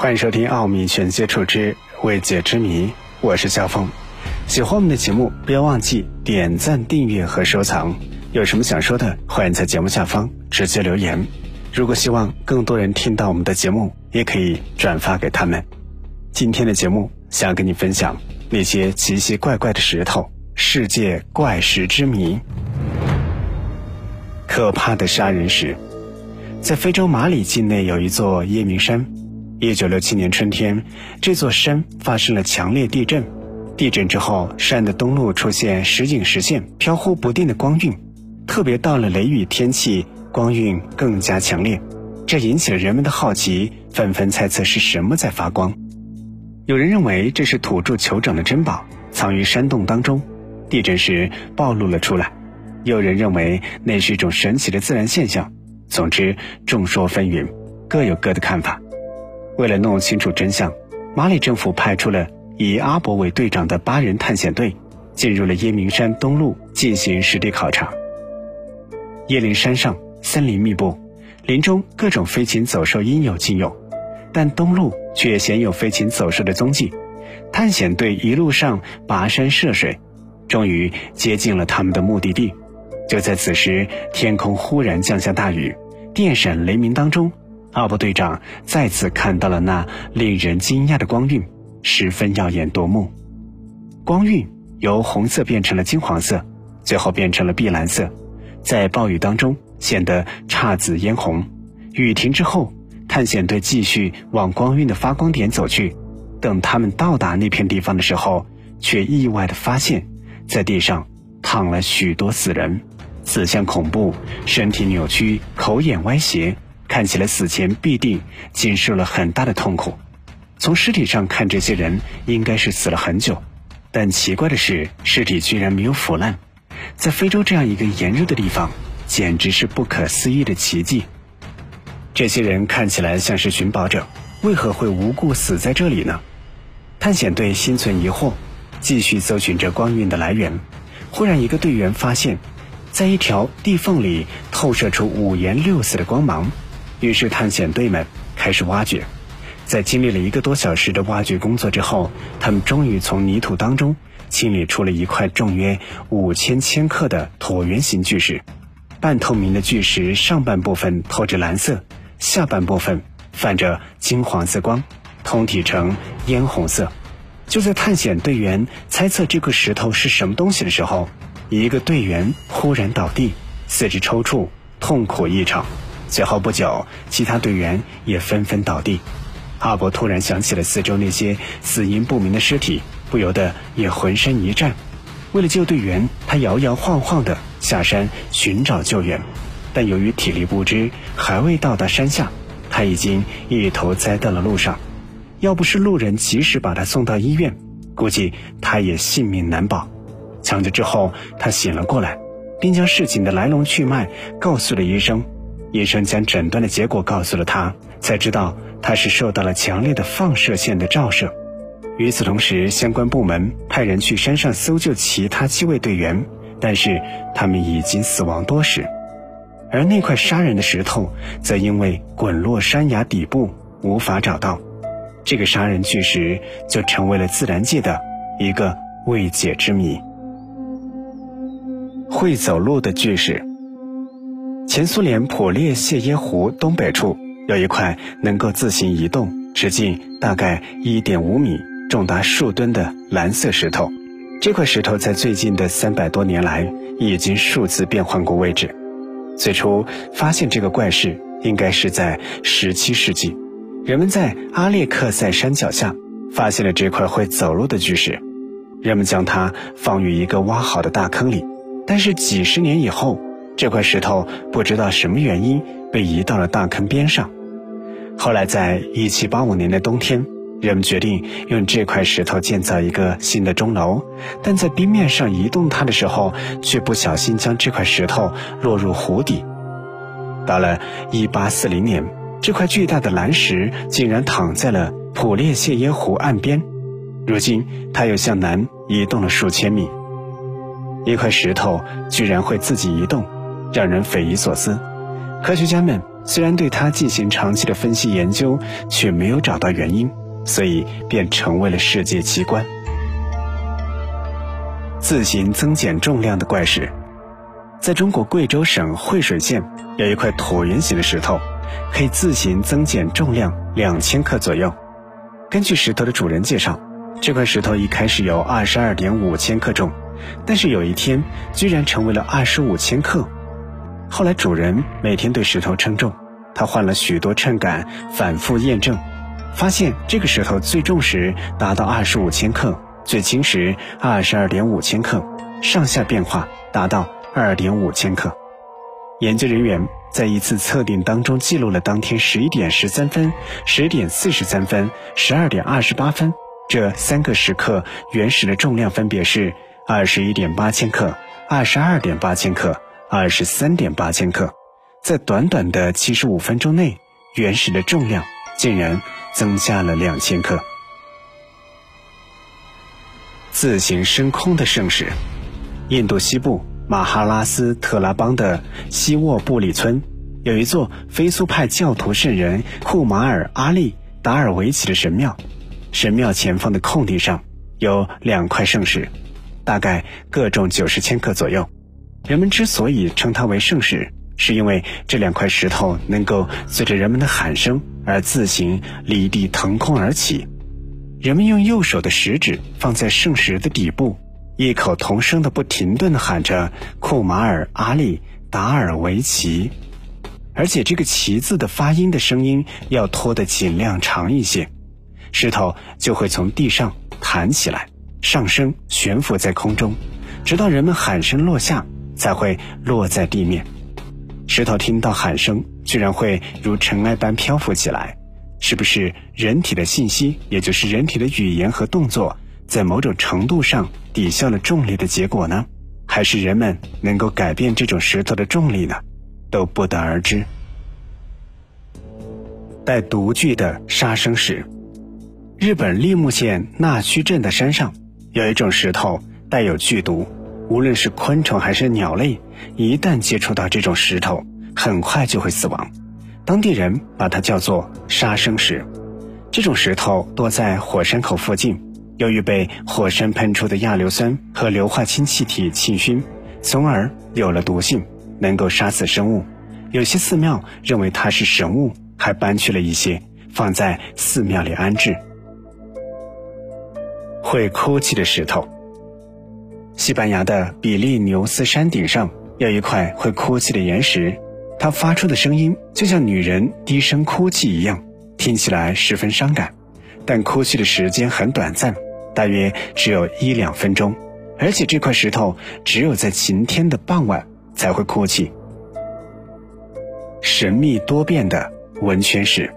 欢迎收听《奥秘全接触之未解之谜》，我是肖峰。喜欢我们的节目，不要忘记点赞、订阅和收藏。有什么想说的，欢迎在节目下方直接留言。如果希望更多人听到我们的节目，也可以转发给他们。今天的节目想跟你分享那些奇奇怪怪的石头——世界怪石之谜。可怕的杀人石，在非洲马里境内有一座耶明山。一九六七年春天，这座山发生了强烈地震。地震之后，山的东麓出现时隐时现、飘忽不定的光晕，特别到了雷雨天气，光晕更加强烈。这引起了人们的好奇，纷纷猜测是什么在发光。有人认为这是土著酋长的珍宝，藏于山洞当中，地震时暴露了出来；有人认为那是一种神奇的自然现象。总之，众说纷纭，各有各的看法。为了弄清楚真相，马里政府派出了以阿伯为队长的八人探险队，进入了耶明山东麓进行实地考察。椰林山上森林密布，林中各种飞禽走兽应有尽有，但东路却鲜有飞禽走兽的踪迹。探险队一路上跋山涉水，终于接近了他们的目的地。就在此时，天空忽然降下大雨，电闪雷鸣当中。阿布队长再次看到了那令人惊讶的光晕，十分耀眼夺目。光晕由红色变成了金黄色，最后变成了碧蓝色，在暴雨当中显得姹紫嫣红。雨停之后，探险队继续往光晕的发光点走去。等他们到达那片地方的时候，却意外的发现，在地上躺了许多死人，死相恐怖，身体扭曲，口眼歪斜。看起来死前必定经受了很大的痛苦。从尸体上看，这些人应该是死了很久。但奇怪的是，尸体居然没有腐烂。在非洲这样一个炎热的地方，简直是不可思议的奇迹。这些人看起来像是寻宝者，为何会无故死在这里呢？探险队心存疑惑，继续搜寻着光晕的来源。忽然，一个队员发现，在一条地缝里透射出五颜六色的光芒。于是，探险队们开始挖掘。在经历了一个多小时的挖掘工作之后，他们终于从泥土当中清理出了一块重约五千千克的椭圆形巨石。半透明的巨石上半部分透着蓝色，下半部分泛着金黄色光，通体呈烟红色。就在探险队员猜测这块石头是什么东西的时候，一个队员忽然倒地，四肢抽搐，痛苦异常。随后不久，其他队员也纷纷倒地。阿伯突然想起了四周那些死因不明的尸体，不由得也浑身一颤。为了救队员，他摇摇晃晃地下山寻找救援，但由于体力不支，还未到达山下，他已经一头栽到了路上。要不是路人及时把他送到医院，估计他也性命难保。抢救之后，他醒了过来，并将事情的来龙去脉告诉了医生。医生将诊断的结果告诉了他，才知道他是受到了强烈的放射线的照射。与此同时，相关部门派人去山上搜救其他七位队员，但是他们已经死亡多时。而那块杀人的石头，则因为滚落山崖底部无法找到，这个杀人巨石就成为了自然界的一个未解之谜。会走路的巨石。前苏联普列谢耶湖东北处有一块能够自行移动、直径大概一点五米、重达数吨的蓝色石头。这块石头在最近的三百多年来已经数次变换过位置。最初发现这个怪事应该是在十七世纪，人们在阿列克塞山脚下发现了这块会走路的巨石，人们将它放于一个挖好的大坑里。但是几十年以后。这块石头不知道什么原因被移到了大坑边上。后来，在1785年的冬天，人们决定用这块石头建造一个新的钟楼，但在冰面上移动它的时候，却不小心将这块石头落入湖底。到了1840年，这块巨大的蓝石竟然躺在了普列谢耶湖岸边。如今，它又向南移动了数千米。一块石头居然会自己移动。让人匪夷所思，科学家们虽然对它进行长期的分析研究，却没有找到原因，所以便成为了世界奇观。自行增减重量的怪石，在中国贵州省惠水县有一块椭圆形的石头，可以自行增减重量两千克左右。根据石头的主人介绍，这块石头一开始有二十二点五千克重，但是有一天居然成为了二十五千克。后来主人每天对石头称重，他换了许多秤杆，反复验证，发现这个石头最重时达到二十五千克，最轻时二十二点五千克，上下变化达到二点五千克。研究人员在一次测定当中记录了当天十一点十三分、十点四十三分、十二点二十八分这三个时刻原石的重量分别是二十一点八千克、二十二点八千克。二十三点八千克，在短短的七十五分钟内，原石的重量竟然增加了两千克。自行升空的圣石，印度西部马哈拉斯特拉邦的西沃布里村，有一座非苏派教徒圣人库马尔阿利达尔维奇的神庙。神庙前方的空地上有两块圣石，大概各重九十千克左右。人们之所以称它为圣石，是因为这两块石头能够随着人们的喊声而自行离地腾空而起。人们用右手的食指放在圣石的底部，异口同声的不停顿的喊着“库马尔阿利达尔维奇”，而且这个“奇”字的发音的声音要拖得尽量长一些，石头就会从地上弹起来，上升悬浮在空中，直到人们喊声落下。才会落在地面，石头听到喊声，居然会如尘埃般漂浮起来。是不是人体的信息，也就是人体的语言和动作，在某种程度上抵消了重力的结果呢？还是人们能够改变这种石头的重力呢？都不得而知。带毒具的杀生石，日本立木县那须镇的山上有一种石头带有剧毒。无论是昆虫还是鸟类，一旦接触到这种石头，很快就会死亡。当地人把它叫做“杀生石”。这种石头多在火山口附近，由于被火山喷出的亚硫酸和硫化氢气体浸熏，从而有了毒性，能够杀死生物。有些寺庙认为它是神物，还搬去了一些放在寺庙里安置。会哭泣的石头。西班牙的比利牛斯山顶上有一块会哭泣的岩石，它发出的声音就像女人低声哭泣一样，听起来十分伤感。但哭泣的时间很短暂，大约只有一两分钟，而且这块石头只有在晴天的傍晚才会哭泣。神秘多变的温泉石，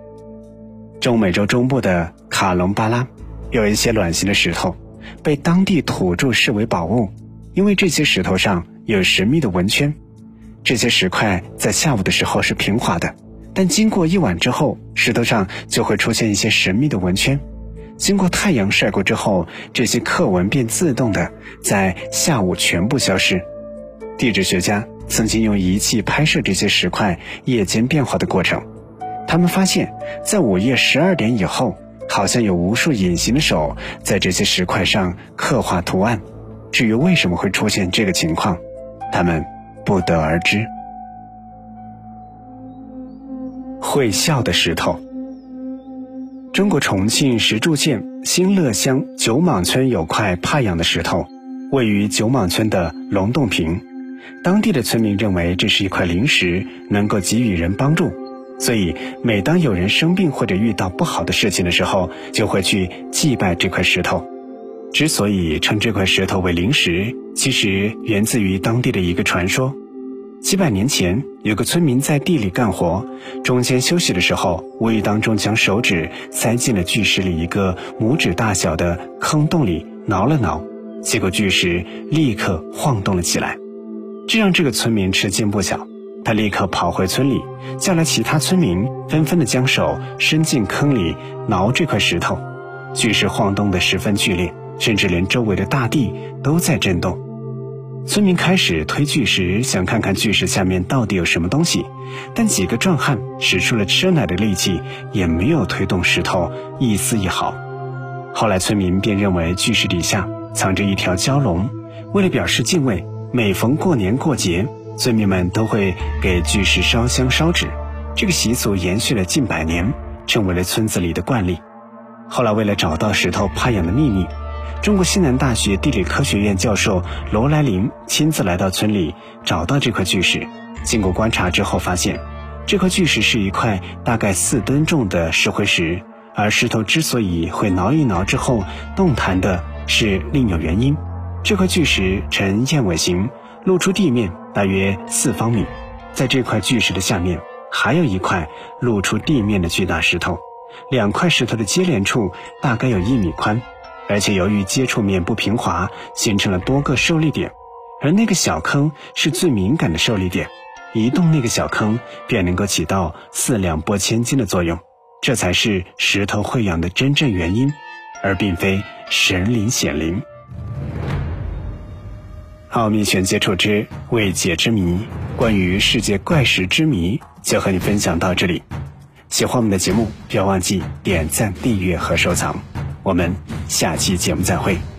中美洲中部的卡隆巴拉有一些卵形的石头。被当地土著视为宝物，因为这些石头上有神秘的纹圈。这些石块在下午的时候是平滑的，但经过一晚之后，石头上就会出现一些神秘的纹圈。经过太阳晒过之后，这些刻纹便自动的在下午全部消失。地质学家曾经用仪器拍摄这些石块夜间变化的过程，他们发现，在午夜十二点以后。好像有无数隐形的手在这些石块上刻画图案，至于为什么会出现这个情况，他们不得而知。会笑的石头。中国重庆石柱县新乐乡九莽村有块怕痒的石头，位于九莽村的龙洞坪，当地的村民认为这是一块灵石，能够给予人帮助。所以，每当有人生病或者遇到不好的事情的时候，就会去祭拜这块石头。之所以称这块石头为灵石，其实源自于当地的一个传说。几百年前，有个村民在地里干活，中间休息的时候，无意当中将手指塞进了巨石里一个拇指大小的坑洞里，挠了挠，结果巨石立刻晃动了起来，这让这个村民吃惊不小。他立刻跑回村里，叫来其他村民，纷纷的将手伸进坑里挠这块石头，巨石晃动的十分剧烈，甚至连周围的大地都在震动。村民开始推巨石，想看看巨石下面到底有什么东西，但几个壮汉使出了吃奶的力气，也没有推动石头一丝一毫。后来村民便认为巨石底下藏着一条蛟龙，为了表示敬畏，每逢过年过节，村民们都会给巨石烧香烧纸。这个习俗延续了近百年，成为了村子里的惯例。后来为了找到石头怕痒的秘密。中国西南大学地理科学院教授罗来林亲自来到村里，找到这块巨石。经过观察之后，发现这块巨石是一块大概四吨重的石灰石，而石头之所以会挠一挠之后动弹的，是另有原因。这块巨石呈燕尾形，露出地面大约四方米。在这块巨石的下面，还有一块露出地面的巨大石头，两块石头的接连处大概有一米宽。而且由于接触面不平滑，形成了多个受力点，而那个小坑是最敏感的受力点，移动那个小坑便能够起到四两拨千斤的作用，这才是石头会痒的真正原因，而并非神灵显灵。奥秘全接触之未解之谜，关于世界怪石之谜，就和你分享到这里。喜欢我们的节目，不要忘记点赞、订阅和收藏。我们下期节目再会。